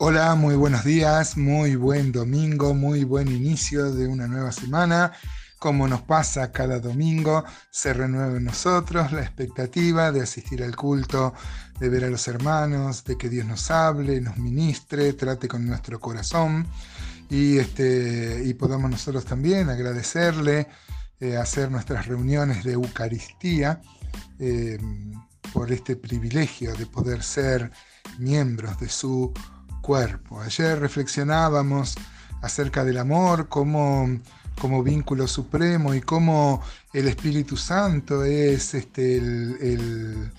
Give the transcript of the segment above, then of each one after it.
Hola, muy buenos días, muy buen domingo, muy buen inicio de una nueva semana. Como nos pasa cada domingo, se renueva en nosotros la expectativa de asistir al culto, de ver a los hermanos, de que Dios nos hable, nos ministre, trate con nuestro corazón y, este, y podamos nosotros también agradecerle, eh, hacer nuestras reuniones de Eucaristía eh, por este privilegio de poder ser miembros de su cuerpo. Ayer reflexionábamos acerca del amor como, como vínculo supremo y cómo el Espíritu Santo es este, el,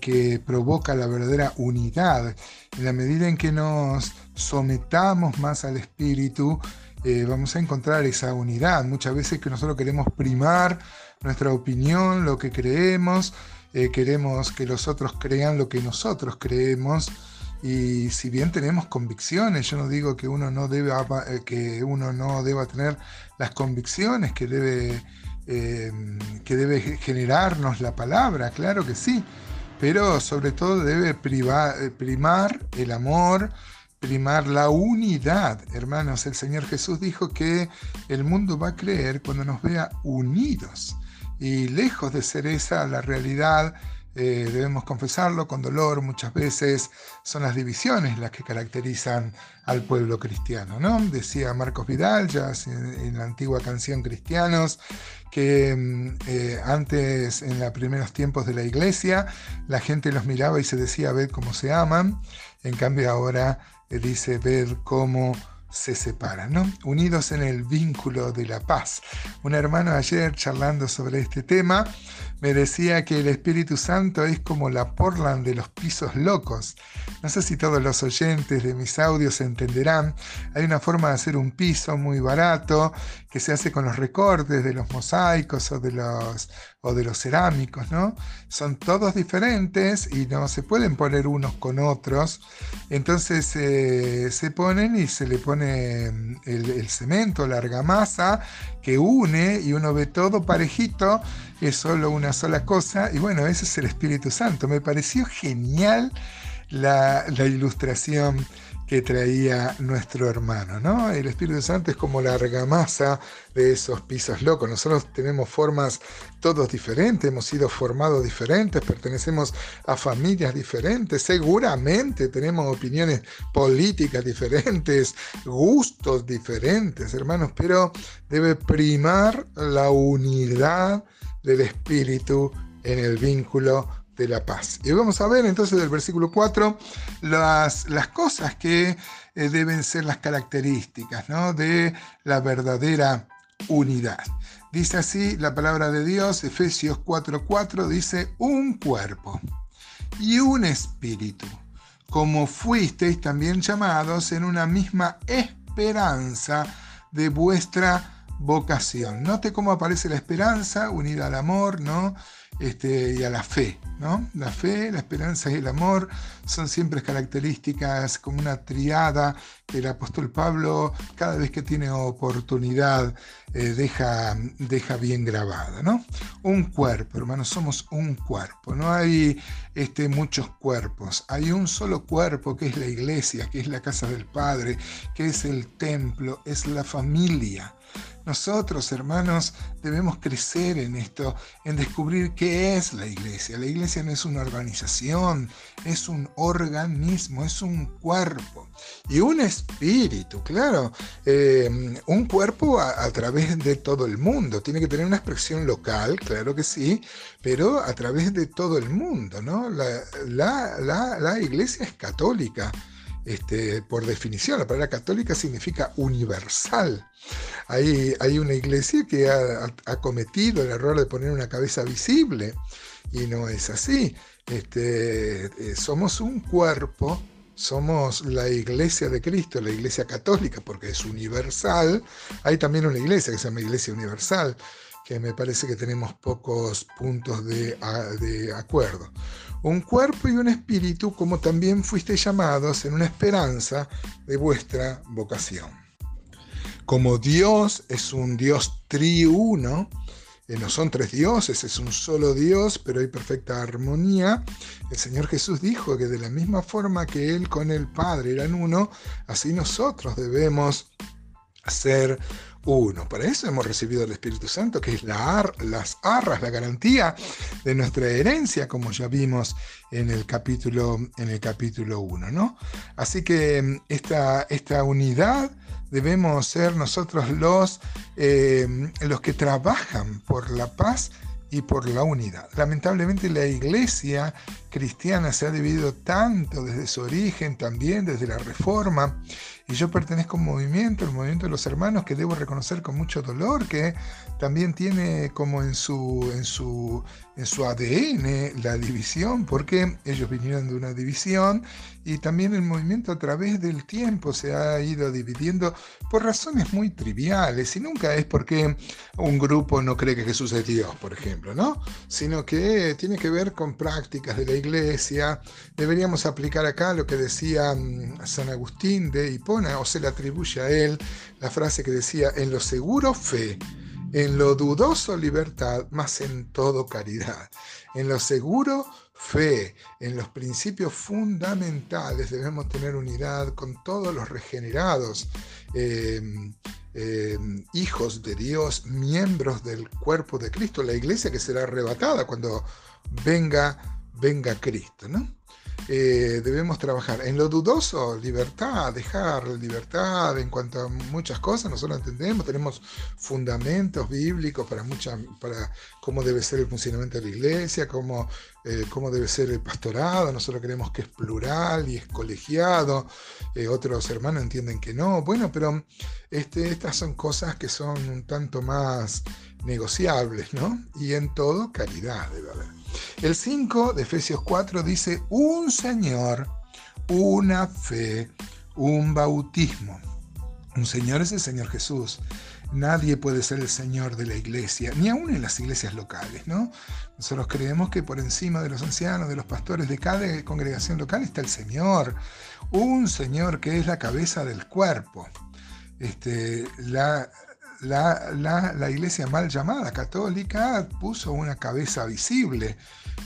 que provoca la verdadera unidad. En la medida en que nos sometamos más al Espíritu, eh, vamos a encontrar esa unidad. Muchas veces que nosotros queremos primar nuestra opinión, lo que creemos, eh, queremos que los otros crean lo que nosotros creemos y si bien tenemos convicciones, yo no digo que uno no debe, eh, que uno no deba tener las convicciones que debe, eh, que debe generarnos la palabra, claro que sí, pero sobre todo debe eh, primar el amor, primar la unidad. Hermanos, el Señor Jesús dijo que el mundo va a creer cuando nos vea unidos. Y lejos de ser esa la realidad, eh, debemos confesarlo con dolor, muchas veces son las divisiones las que caracterizan al pueblo cristiano. ¿no? Decía Marcos Vidal, ya en, la antigua canción Cristianos, que mm, eh, antes, en los primeros tiempos de la iglesia, la gente los miraba y se decía, ver cómo se aman, en cambio ahora eh, dice, ver cómo se separan, ¿no? Unidos en el vínculo de la paz. Un hermano ayer charlando sobre este tema me decía que el Espíritu Santo es como la Portland de los pisos locos. No sé si todos los oyentes de mis audios entenderán. Hay una forma de hacer un piso muy barato que se hace con los recortes de los mosaicos o de los, o de los cerámicos, ¿no? Son todos diferentes y no se pueden poner unos con otros. Entonces eh, se ponen y se le pone mm, el, cemento, la argamasa que une y uno ve todo parejito, es solo una sola cosa. Y bueno, ese es el Espíritu Santo. Me pareció genial la ilustración que traía nuestro hermano, ¿no? El Espíritu Santo es como la argamasa de esos pisos locos. Nosotros tenemos formas todos diferentes, hemos sido formados diferentes, pertenecemos a familias diferentes, seguramente tenemos opiniones políticas diferentes, gustos diferentes, hermanos, pero debe primar la unidad del Espíritu en el vínculo la paz. Y vamos a ver entonces del versículo 4 las, las cosas que eh, deben ser las características ¿no? de la verdadera unidad. Dice así la palabra de Dios, Efesios 4:4 dice, un cuerpo y un espíritu, como fuisteis también llamados en una misma esperanza de vuestra vocación. Note cómo aparece la esperanza unida al amor, ¿no? Este, y a la fe. ¿no? La fe, la esperanza y el amor son siempre características como una triada que el apóstol Pablo cada vez que tiene oportunidad eh, deja, deja bien grabada. ¿no? Un cuerpo, hermanos, somos un cuerpo. No hay este, muchos cuerpos. Hay un solo cuerpo que es la iglesia, que es la casa del Padre, que es el templo, es la familia. Nosotros, hermanos, debemos crecer en esto, en descubrir qué es la iglesia. La iglesia no es una organización, es un organismo, es un cuerpo y un espíritu, claro. Eh, un cuerpo a, través de todo el mundo. Tiene que tener una expresión local, claro que sí, pero a través de todo el mundo, ¿no? la iglesia es católica. Este, por definición, la palabra católica significa universal. Hay, una iglesia que ha, cometido el error de poner una cabeza visible y no es así. Este, eh, somos un cuerpo, somos la iglesia de Cristo, la iglesia católica, porque es universal. Hay también una iglesia que se llama Iglesia Universal, que me parece que tenemos pocos puntos de acuerdo un cuerpo y un espíritu, como también fuiste llamados en una esperanza de vuestra vocación. Como Dios es un Dios triuno, eh, no son tres dioses, es un solo Dios, pero hay perfecta armonía. El Señor Jesús dijo que de la misma forma que Él con el Padre eran uno, así nosotros debemos ser uno. Para eso hemos recibido el Espíritu Santo, que es la las arras, la garantía de nuestra herencia, como ya vimos en el capítulo, en el capítulo 1. ¿no? Así que mm, esta, esta unidad debemos ser nosotros los, eh, los que trabajan por la paz y por la unidad. Lamentablemente la iglesia cristiana se ha dividido tanto desde su origen, también desde la reforma, y yo pertenezco a un movimiento, el movimiento de los hermanos, que debo reconocer con mucho dolor, que también tiene como en su, en su, en su ADN la división, porque ellos vinieron de una división y también el movimiento a través del tiempo se ha ido dividiendo por razones muy triviales y nunca es porque un grupo no cree que Jesús es Dios, por ejemplo, ¿no? Sino que tiene que ver con prácticas de la iglesia. Deberíamos aplicar acá lo que decía mm, San Agustín de O se le atribuye a él la frase que decía, en lo seguro fe en lo dudoso libertad, más en todo caridad. En lo seguro fe, en los principios fundamentales debemos tener unidad con todos los regenerados, em, em, hijos de Dios, miembros del cuerpo de Cristo, la iglesia que será arrebatada cuando venga, venga Cristo, ¿no? Eh, debemos trabajar. En lo dudoso, libertad, dejar libertad en cuanto a muchas cosas, nosotros entendemos, tenemos fundamentos bíblicos para, mucha, para cómo debe ser el funcionamiento de la iglesia, cómo, eh, cómo debe ser el pastorado, nosotros creemos que es plural y es colegiado, eh, otros hermanos entienden que no, bueno, pero este, estas son cosas que son un tanto más negociables, ¿no? Y en todo, caridad debe haber. El 5 de Efesios 4 dice, un Señor, una fe, un bautismo. Un Señor es el Señor Jesús. Nadie puede ser el Señor de la iglesia, ni aún en las iglesias locales, ¿no? Nosotros creemos que por encima de los ancianos, de los pastores de cada congregación local está el Señor. Un Señor que es la cabeza del cuerpo. Este, la, la, iglesia mal llamada católica puso una cabeza visible,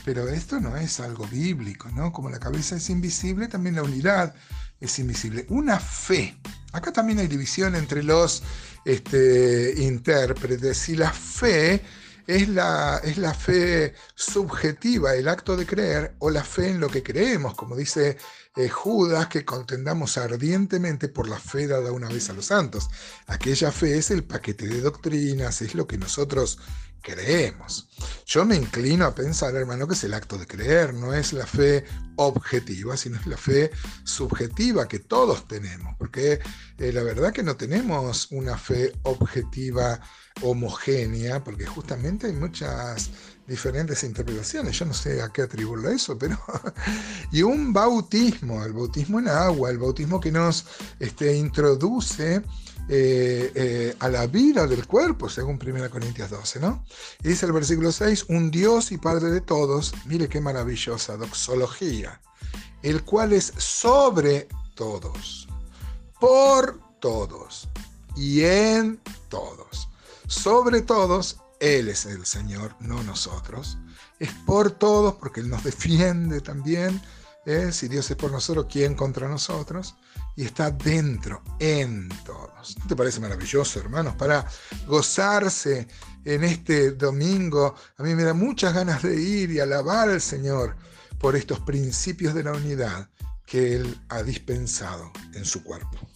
pero esto no es algo bíblico, ¿no? Como la cabeza es invisible, también la unidad es invisible. Una fe. Acá también hay división entre los este, intérpretes. Si la fe es la, es la fe subjetiva, el acto de creer, o la fe en lo que creemos, como dice eh, Judas, que contendamos ardientemente por la fe dada una vez a los santos. Aquella fe es el paquete de doctrinas, es lo que nosotros creemos. Yo me inclino a pensar, hermano, que es el acto de creer, no es la fe objetiva, sino es la fe subjetiva que todos tenemos, porque eh, la verdad que no tenemos una fe objetiva homogénea, porque justamente hay muchas diferentes interpretaciones, yo no sé a qué atribuirlo eso, pero... y un bautismo, el bautismo en agua, el bautismo que nos este, introduce eh, eh, a la vida del cuerpo, según 1 Corintios 12, ¿no? Y dice el versículo 6, un Dios y Padre de todos, mire qué maravillosa doxología, el cual es sobre todos, por todos y en todos. Sobre todos, Él es el Señor, no nosotros. Es por todos, porque Él nos defiende también. ¿eh? Si Dios es por nosotros, ¿quién contra nosotros? Y está dentro, en todos. ¿No te parece maravilloso, hermanos? Para gozarse en este domingo, a mí me da muchas ganas de ir y alabar al Señor por estos principios de la unidad que Él ha dispensado en su cuerpo.